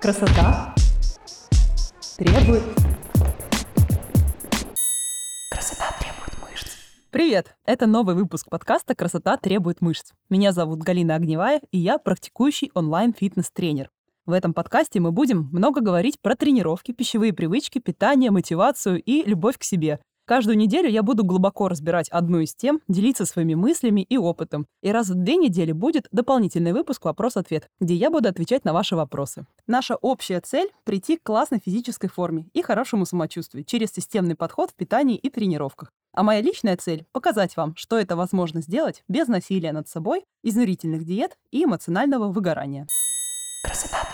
Красота требует... Красота требует мышц. Привет! Это новый выпуск подкаста «Красота требует мышц». Меня зовут Галина Огневая, и я практикующий онлайн-фитнес-тренер. В этом подкасте мы будем много говорить про тренировки, пищевые привычки, питание, мотивацию и любовь к себе, Каждую неделю я буду глубоко разбирать одну из тем, делиться своими мыслями и опытом. И раз в две недели будет дополнительный выпуск «Вопрос-ответ», где я буду отвечать на ваши вопросы. Наша общая цель — прийти к классной физической форме и хорошему самочувствию через системный подход в питании и тренировках. А моя личная цель — показать вам, что это возможно сделать без насилия над собой, изнурительных диет и эмоционального выгорания. Красота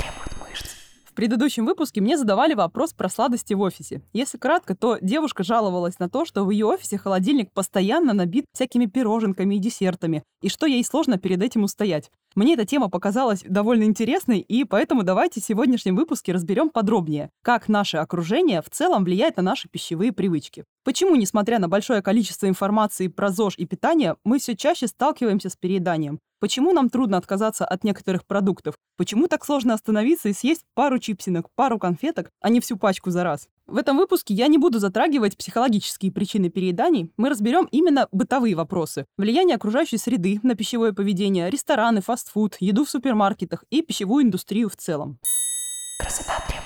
предыдущем выпуске мне задавали вопрос про сладости в офисе. Если кратко, то девушка жаловалась на то, что в ее офисе холодильник постоянно набит всякими пироженками и десертами, и что ей сложно перед этим устоять. Мне эта тема показалась довольно интересной, и поэтому давайте в сегодняшнем выпуске разберем подробнее, как наше окружение в целом влияет на наши пищевые привычки. Почему, несмотря на большое количество информации про ЗОЖ и питание, мы все чаще сталкиваемся с перееданием? Почему нам трудно отказаться от некоторых продуктов? Почему так сложно остановиться и съесть пару чипсинок, пару конфеток, а не всю пачку за раз? В этом выпуске я не буду затрагивать психологические причины перееданий, мы разберем именно бытовые вопросы. Влияние окружающей среды на пищевое поведение, рестораны, фастфуд, еду в супермаркетах и пищевую индустрию в целом. Красота требует.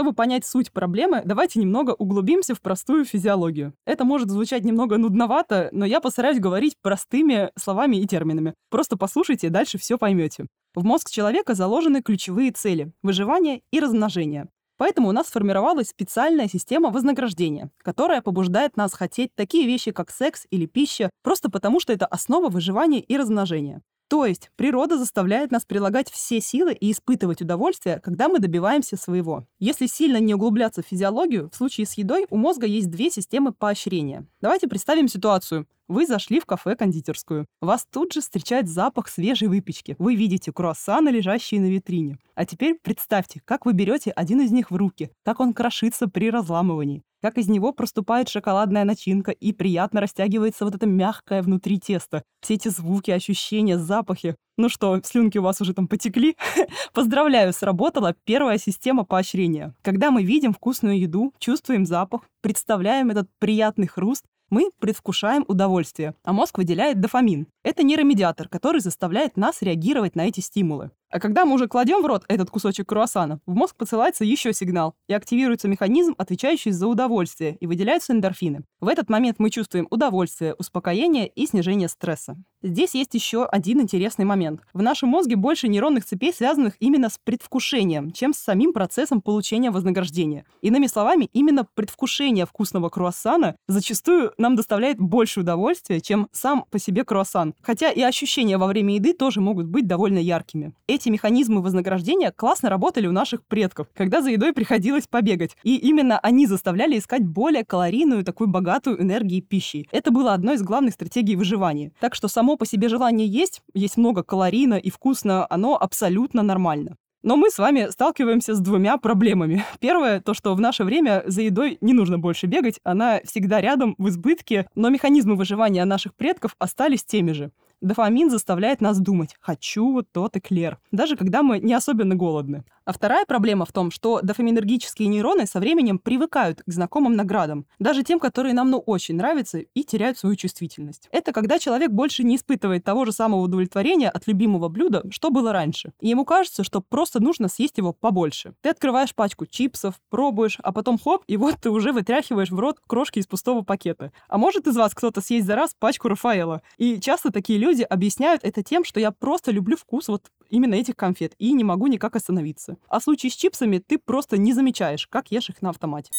Чтобы понять суть проблемы, давайте немного углубимся в простую физиологию. Это может звучать немного нудновато, но я постараюсь говорить простыми словами и терминами. Просто послушайте, дальше все поймете. В мозг человека заложены ключевые цели – выживание и размножение. Поэтому у нас сформировалась специальная система вознаграждения, которая побуждает нас хотеть такие вещи, как секс или пища, просто потому что это основа выживания и размножения. То есть природа заставляет нас прилагать все силы и испытывать удовольствие, когда мы добиваемся своего. Если сильно не углубляться в физиологию, в случае с едой у мозга есть две системы поощрения. Давайте представим ситуацию. Вы зашли в кафе-кондитерскую. Вас тут же встречает запах свежей выпечки. Вы видите круассаны, лежащие на витрине. А теперь представьте, как вы берете один из них в руки, как он крошится при разламывании как из него проступает шоколадная начинка и приятно растягивается вот это мягкое внутри тесто. Все эти звуки, ощущения, запахи. Ну что, слюнки у вас уже там потекли? Поздравляю, сработала первая система поощрения. Когда мы видим вкусную еду, чувствуем запах, представляем этот приятный хруст, мы предвкушаем удовольствие, а мозг выделяет дофамин. Это нейромедиатор, который заставляет нас реагировать на эти стимулы. А когда мы уже кладем в рот этот кусочек круассана, в мозг посылается еще сигнал, и активируется механизм, отвечающий за удовольствие, и выделяются эндорфины. В этот момент мы чувствуем удовольствие, успокоение и снижение стресса. Здесь есть еще один интересный момент. В нашем мозге больше нейронных цепей, связанных именно с предвкушением, чем с самим процессом получения вознаграждения. Иными словами, именно предвкушение вкусного круассана зачастую нам доставляет больше удовольствия, чем сам по себе круассан. Хотя и ощущения во время еды тоже могут быть довольно яркими механизмы вознаграждения классно работали у наших предков, когда за едой приходилось побегать. И именно они заставляли искать более калорийную, такую богатую энергией пищи. Это было одной из главных стратегий выживания. Так что само по себе желание есть, есть много калорийно и вкусно, оно абсолютно нормально. Но мы с вами сталкиваемся с двумя проблемами. Первое, то, что в наше время за едой не нужно больше бегать, она всегда рядом, в избытке, но механизмы выживания наших предков остались теми же. Дофамин заставляет нас думать «хочу вот тот эклер», даже когда мы не особенно голодны. А вторая проблема в том, что дофаминергические нейроны со временем привыкают к знакомым наградам, даже тем, которые нам ну очень нравятся, и теряют свою чувствительность. Это когда человек больше не испытывает того же самого удовлетворения от любимого блюда, что было раньше. И ему кажется, что просто нужно съесть его побольше. Ты открываешь пачку чипсов, пробуешь, а потом хоп, и вот ты уже вытряхиваешь в рот крошки из пустого пакета. А может из вас кто-то съесть за раз пачку Рафаэла? И часто такие люди объясняют это тем, что я просто люблю вкус вот именно этих конфет и не могу никак остановиться. А в случае с чипсами ты просто не замечаешь, как ешь их на автомате.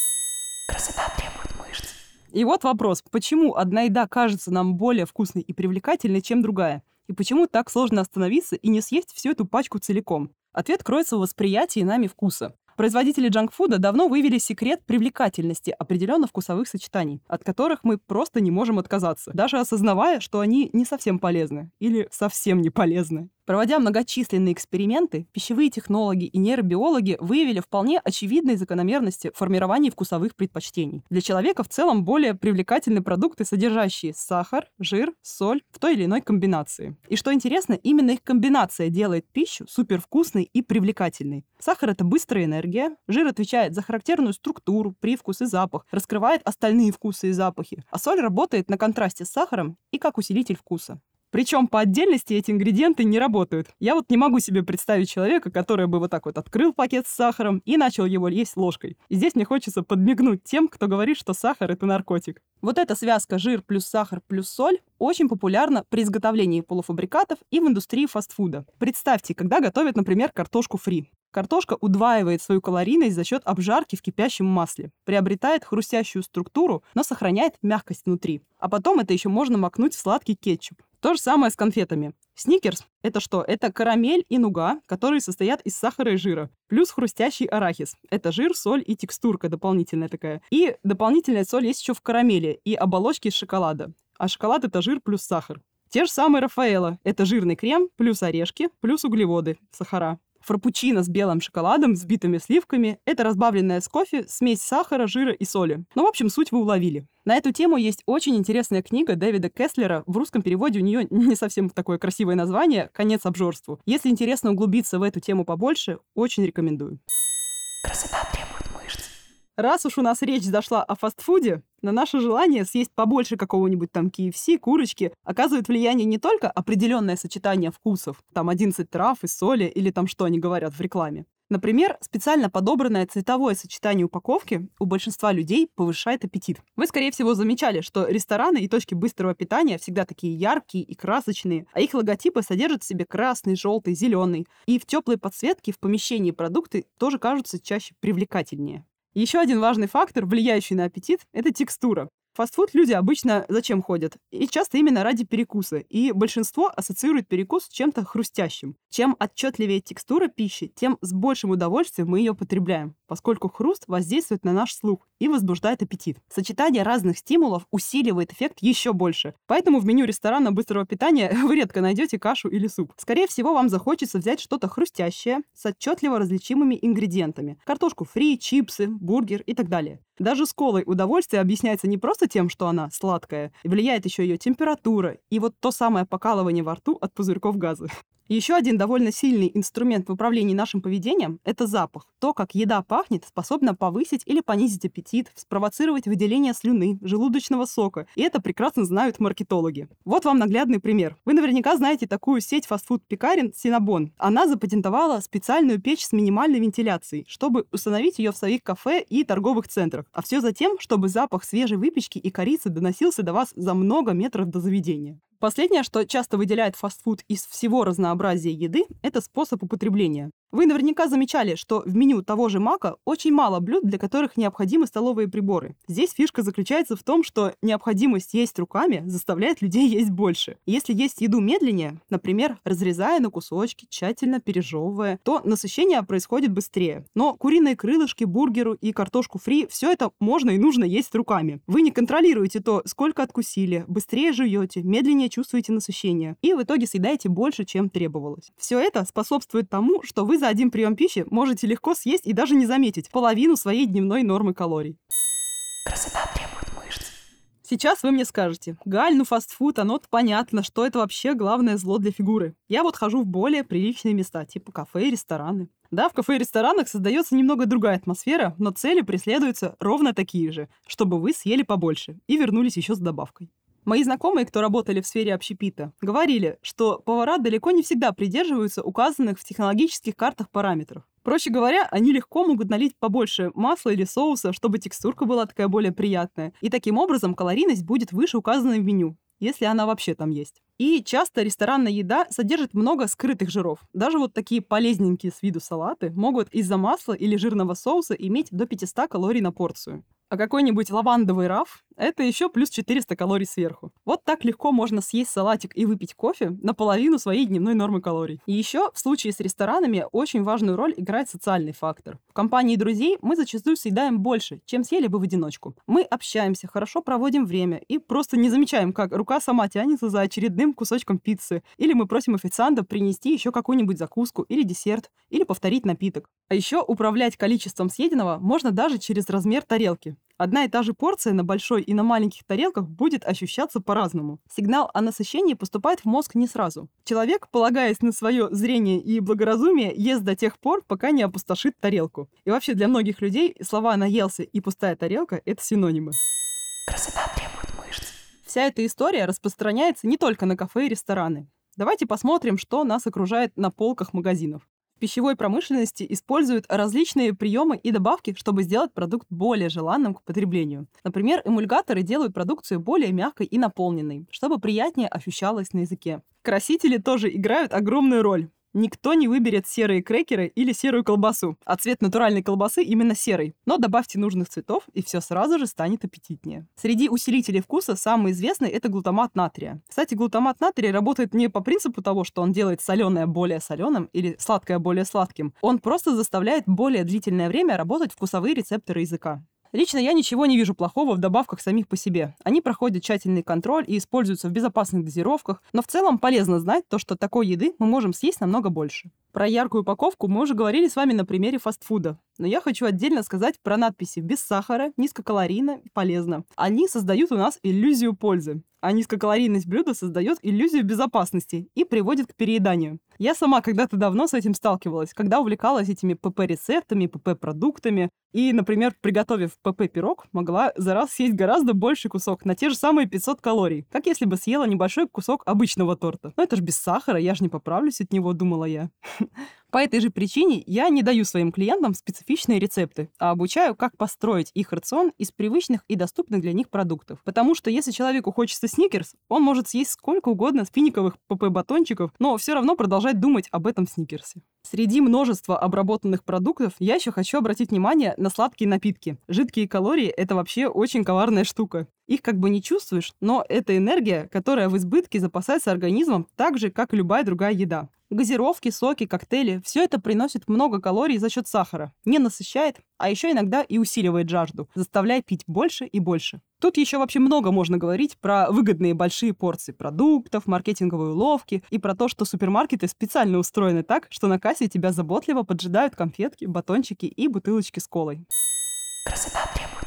Красота требует мышц. И вот вопрос, почему одна еда кажется нам более вкусной и привлекательной, чем другая? И почему так сложно остановиться и не съесть всю эту пачку целиком? Ответ кроется в восприятии нами вкуса. Производители джанкфуда давно вывели секрет привлекательности определенных вкусовых сочетаний, от которых мы просто не можем отказаться, даже осознавая, что они не совсем полезны или совсем не полезны. Проводя многочисленные эксперименты, пищевые технологи и нейробиологи выявили вполне очевидные закономерности формирования вкусовых предпочтений. Для человека в целом более привлекательны продукты, содержащие сахар, жир, соль в той или иной комбинации. И что интересно, именно их комбинация делает пищу супервкусной и привлекательной. Сахар — это быстрая энергия, жир отвечает за характерную структуру, привкус и запах, раскрывает остальные вкусы и запахи, а соль работает на контрасте с сахаром и как усилитель вкуса. Причем по отдельности эти ингредиенты не работают. Я вот не могу себе представить человека, который бы вот так вот открыл пакет с сахаром и начал его есть ложкой. И здесь мне хочется подмигнуть тем, кто говорит, что сахар — это наркотик. Вот эта связка жир плюс сахар плюс соль очень популярна при изготовлении полуфабрикатов и в индустрии фастфуда. Представьте, когда готовят, например, картошку фри. Картошка удваивает свою калорийность за счет обжарки в кипящем масле, приобретает хрустящую структуру, но сохраняет мягкость внутри. А потом это еще можно макнуть в сладкий кетчуп. То же самое с конфетами. Сникерс — это что? Это карамель и нуга, которые состоят из сахара и жира. Плюс хрустящий арахис. Это жир, соль и текстурка дополнительная такая. И дополнительная соль есть еще в карамели и оболочке из шоколада. А шоколад — это жир плюс сахар. Те же самые Рафаэлло. Это жирный крем плюс орешки плюс углеводы, сахара. Фрапучино с белым шоколадом, взбитыми сливками – это разбавленная с кофе смесь сахара, жира и соли. Ну, в общем, суть вы уловили. На эту тему есть очень интересная книга Дэвида Кеслера. В русском переводе у нее не совсем такое красивое название «Конец обжорству». Если интересно углубиться в эту тему побольше, очень рекомендую. Красота Раз уж у нас речь зашла о фастфуде, на наше желание съесть побольше какого-нибудь там KFC, курочки, оказывает влияние не только определенное сочетание вкусов, там 11 трав и соли или там что они говорят в рекламе. Например, специально подобранное цветовое сочетание упаковки у большинства людей повышает аппетит. Вы, скорее всего, замечали, что рестораны и точки быстрого питания всегда такие яркие и красочные, а их логотипы содержат в себе красный, желтый, зеленый. И в теплой подсветке в помещении продукты тоже кажутся чаще привлекательнее. Еще один важный фактор, влияющий на аппетит, это текстура фастфуд люди обычно зачем ходят? И часто именно ради перекуса. И большинство ассоциирует перекус с чем-то хрустящим. Чем отчетливее текстура пищи, тем с большим удовольствием мы ее потребляем, поскольку хруст воздействует на наш слух и возбуждает аппетит. Сочетание разных стимулов усиливает эффект еще больше. Поэтому в меню ресторана быстрого питания вы редко найдете кашу или суп. Скорее всего, вам захочется взять что-то хрустящее с отчетливо различимыми ингредиентами. Картошку фри, чипсы, бургер и так далее. Даже с колой удовольствие объясняется не просто тем, что она сладкая, влияет еще ее температура и вот то самое покалывание во рту от пузырьков газа. Еще один довольно сильный инструмент в управлении нашим поведением – это запах. То, как еда пахнет, способно повысить или понизить аппетит, спровоцировать выделение слюны, желудочного сока. И это прекрасно знают маркетологи. Вот вам наглядный пример. Вы наверняка знаете такую сеть фастфуд-пекарен Синабон. Она запатентовала специальную печь с минимальной вентиляцией, чтобы установить ее в своих кафе и торговых центрах. А все за тем, чтобы запах свежей выпечки и корицы доносился до вас за много метров до заведения. Последнее, что часто выделяет фастфуд из всего разнообразия еды, это способ употребления. Вы наверняка замечали, что в меню того же Мака очень мало блюд, для которых необходимы столовые приборы. Здесь фишка заключается в том, что необходимость есть руками заставляет людей есть больше. Если есть еду медленнее, например, разрезая на кусочки, тщательно пережевывая, то насыщение происходит быстрее. Но куриные крылышки, бургеру и картошку фри – все это можно и нужно есть руками. Вы не контролируете то, сколько откусили, быстрее жуете, медленнее чувствуете насыщение. И в итоге съедаете больше, чем требовалось. Все это способствует тому, что вы за один прием пищи можете легко съесть и даже не заметить половину своей дневной нормы калорий. Красота требует мышц. Сейчас вы мне скажете, Галь, ну фастфуд, оно понятно, что это вообще главное зло для фигуры. Я вот хожу в более приличные места, типа кафе и рестораны. Да, в кафе и ресторанах создается немного другая атмосфера, но цели преследуются ровно такие же, чтобы вы съели побольше и вернулись еще с добавкой. Мои знакомые, кто работали в сфере общепита, говорили, что повара далеко не всегда придерживаются указанных в технологических картах параметров. Проще говоря, они легко могут налить побольше масла или соуса, чтобы текстурка была такая более приятная. И таким образом калорийность будет выше указанной в меню, если она вообще там есть. И часто ресторанная еда содержит много скрытых жиров. Даже вот такие полезненькие с виду салаты могут из-за масла или жирного соуса иметь до 500 калорий на порцию. А какой-нибудь лавандовый раф Это еще плюс 400 калорий сверху. Вот так легко можно съесть салатик и выпить кофе наполовину своей дневной нормы калорий. И еще в случае с ресторанами очень важную роль играет социальный фактор. В компании друзей мы зачастую съедаем больше, чем съели бы в одиночку. Мы общаемся, хорошо проводим время и просто не замечаем, как рука сама тянется за очередным кусочком пиццы. Или мы просим официанта принести еще какую-нибудь закуску или десерт, или повторить напиток. А еще управлять количеством съеденного можно даже через размер тарелки. Одна и та же порция на большой и на маленьких тарелках будет ощущаться по-разному. Сигнал о насыщении поступает в мозг не сразу. Человек, полагаясь на свое зрение и благоразумие, ест до тех пор, пока не опустошит тарелку. И вообще для многих людей слова «наелся» и «пустая тарелка» — это синонимы. Красота требует мышц. Вся эта история распространяется не только на кафе и рестораны. Давайте посмотрим, что нас окружает на полках магазинов пищевой промышленности используют различные приемы и добавки, чтобы сделать продукт более желанным к потреблению. Например, эмульгаторы делают продукцию более мягкой и наполненной, чтобы приятнее ощущалось на языке. Красители тоже играют огромную роль. Никто не выберет серые крекеры или серую колбасу, а цвет натуральной колбасы именно серый. Но добавьте нужных цветов, и все сразу же станет аппетитнее. Среди усилителей вкуса самый известный это глутамат натрия. Кстати, глутамат натрия работает не по принципу того, что он делает соленое более соленым или сладкое более сладким. Он просто заставляет более длительное время работать вкусовые рецепторы языка. Лично я ничего не вижу плохого в добавках самих по себе. Они проходят тщательный контроль и используются в безопасных дозировках, но в целом полезно знать то, что такой еды мы можем съесть намного больше. Про яркую упаковку мы уже говорили с вами на примере фастфуда. Но я хочу отдельно сказать про надписи «без сахара», «низкокалорийно» «полезно». Они создают у нас иллюзию пользы, а низкокалорийность блюда создает иллюзию безопасности и приводит к перееданию. Я сама когда-то давно с этим сталкивалась, когда увлекалась этими ПП-рецептами, ПП-продуктами. И, например, приготовив ПП-пирог, могла за раз съесть гораздо больший кусок, на те же самые 500 калорий, как если бы съела небольшой кусок обычного торта. Но это же без сахара, я же не поправлюсь от него, думала я. По этой же причине я не даю своим клиентам специфичные рецепты, а обучаю, как построить их рацион из привычных и доступных для них продуктов. Потому что если человеку хочется сникерс, он может съесть сколько угодно спинниковых ПП-батончиков, но все равно продолжать думать об этом сникерсе. Среди множества обработанных продуктов я еще хочу обратить внимание на сладкие напитки. Жидкие калории — это вообще очень коварная штука. Их как бы не чувствуешь, но это энергия, которая в избытке запасается организмом так же, как и любая другая еда. Газировки, соки, коктейли – все это приносит много калорий за счет сахара, не насыщает, а еще иногда и усиливает жажду, заставляя пить больше и больше. Тут еще вообще много можно говорить про выгодные большие порции продуктов, маркетинговые уловки и про то, что супермаркеты специально устроены так, что на кассе тебя заботливо поджидают конфетки, батончики и бутылочки с колой. Красота требует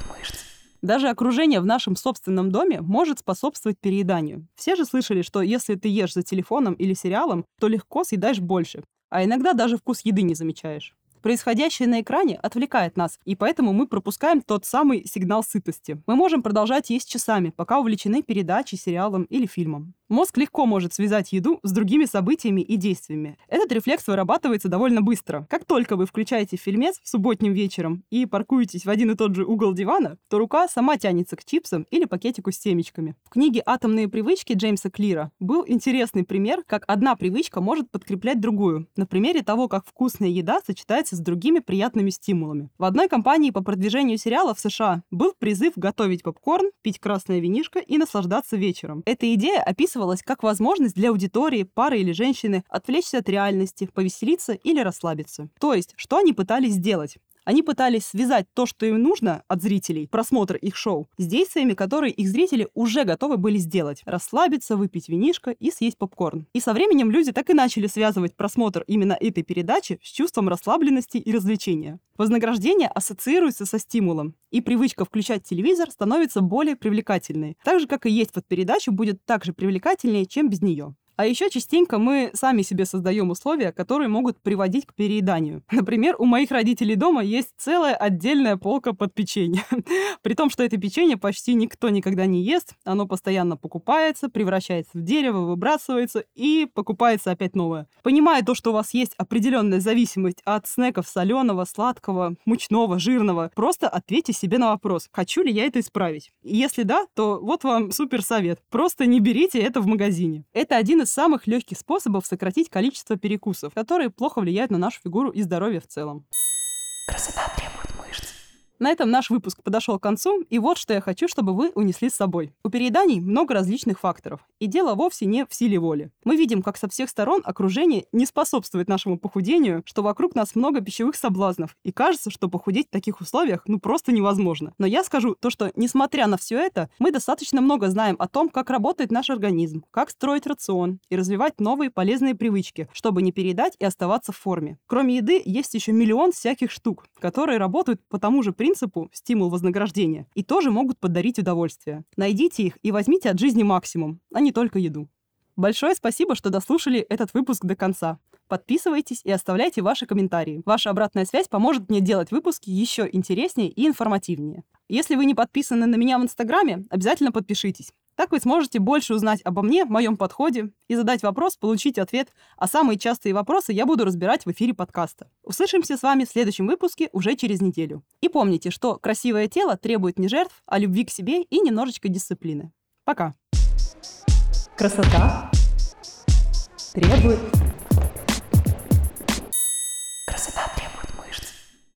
даже окружение в нашем собственном доме может способствовать перееданию. Все же слышали, что если ты ешь за телефоном или сериалом, то легко съедаешь больше, а иногда даже вкус еды не замечаешь. Происходящее на экране отвлекает нас, и поэтому мы пропускаем тот самый сигнал сытости. Мы можем продолжать есть часами, пока увлечены передачей, сериалом или фильмом. Мозг легко может связать еду с другими событиями и действиями. Этот рефлекс вырабатывается довольно быстро. Как только вы включаете фильмец в субботним вечером и паркуетесь в один и тот же угол дивана, то рука сама тянется к чипсам или пакетику с семечками. В книге «Атомные привычки» Джеймса Клира был интересный пример, как одна привычка может подкреплять другую. На примере того, как вкусная еда сочетается с другими приятными стимулами. В одной компании по продвижению сериала в США был призыв готовить попкорн, пить красное винишко и наслаждаться вечером. Эта идея описывает описывалось как возможность для аудитории, пары или женщины отвлечься от реальности, повеселиться или расслабиться. То есть, что они пытались сделать? Они пытались связать то, что им нужно от зрителей, просмотр их шоу, с действиями, которые их зрители уже готовы были сделать. Расслабиться, выпить винишко и съесть попкорн. И со временем люди так и начали связывать просмотр именно этой передачи с чувством расслабленности и развлечения. Вознаграждение ассоциируется со стимулом, и привычка включать телевизор становится более привлекательной. Так же, как и есть под передачу, будет также привлекательнее, чем без нее. А еще частенько мы сами себе создаем условия, которые могут приводить к перееданию. Например, у моих родителей дома есть целая отдельная полка под печенье. При том, что это печенье почти никто никогда не ест, оно постоянно покупается, превращается в дерево, выбрасывается и покупается опять новое. Понимая то, что у вас есть определенная зависимость от снеков соленого, сладкого, мучного, жирного, просто ответьте себе на вопрос, хочу ли я это исправить. Если да, то вот вам супер совет. Просто не берите это в магазине. Это один из самых легких способов сократить количество перекусов, которые плохо влияют на нашу фигуру и здоровье в целом. Красота требует. На этом наш выпуск подошел к концу, и вот что я хочу, чтобы вы унесли с собой. У перееданий много различных факторов, и дело вовсе не в силе воли. Мы видим, как со всех сторон окружение не способствует нашему похудению, что вокруг нас много пищевых соблазнов, и кажется, что похудеть в таких условиях ну просто невозможно. Но я скажу то, что несмотря на все это, мы достаточно много знаем о том, как работает наш организм, как строить рацион и развивать новые полезные привычки, чтобы не переедать и оставаться в форме. Кроме еды, есть еще миллион всяких штук, которые работают по тому же принципу стимул вознаграждения и тоже могут подарить удовольствие. Найдите их и возьмите от жизни максимум, а не только еду. Большое спасибо, что дослушали этот выпуск до конца. Подписывайтесь и оставляйте ваши комментарии. Ваша обратная связь поможет мне делать выпуски еще интереснее и информативнее. Если вы не подписаны на меня в Инстаграме, обязательно подпишитесь. Так вы сможете больше узнать обо мне, моем подходе и задать вопрос, получить ответ, а самые частые вопросы я буду разбирать в эфире подкаста. Услышимся с вами в следующем выпуске уже через неделю. И помните, что красивое тело требует не жертв, а любви к себе и немножечко дисциплины. Пока. Красота требует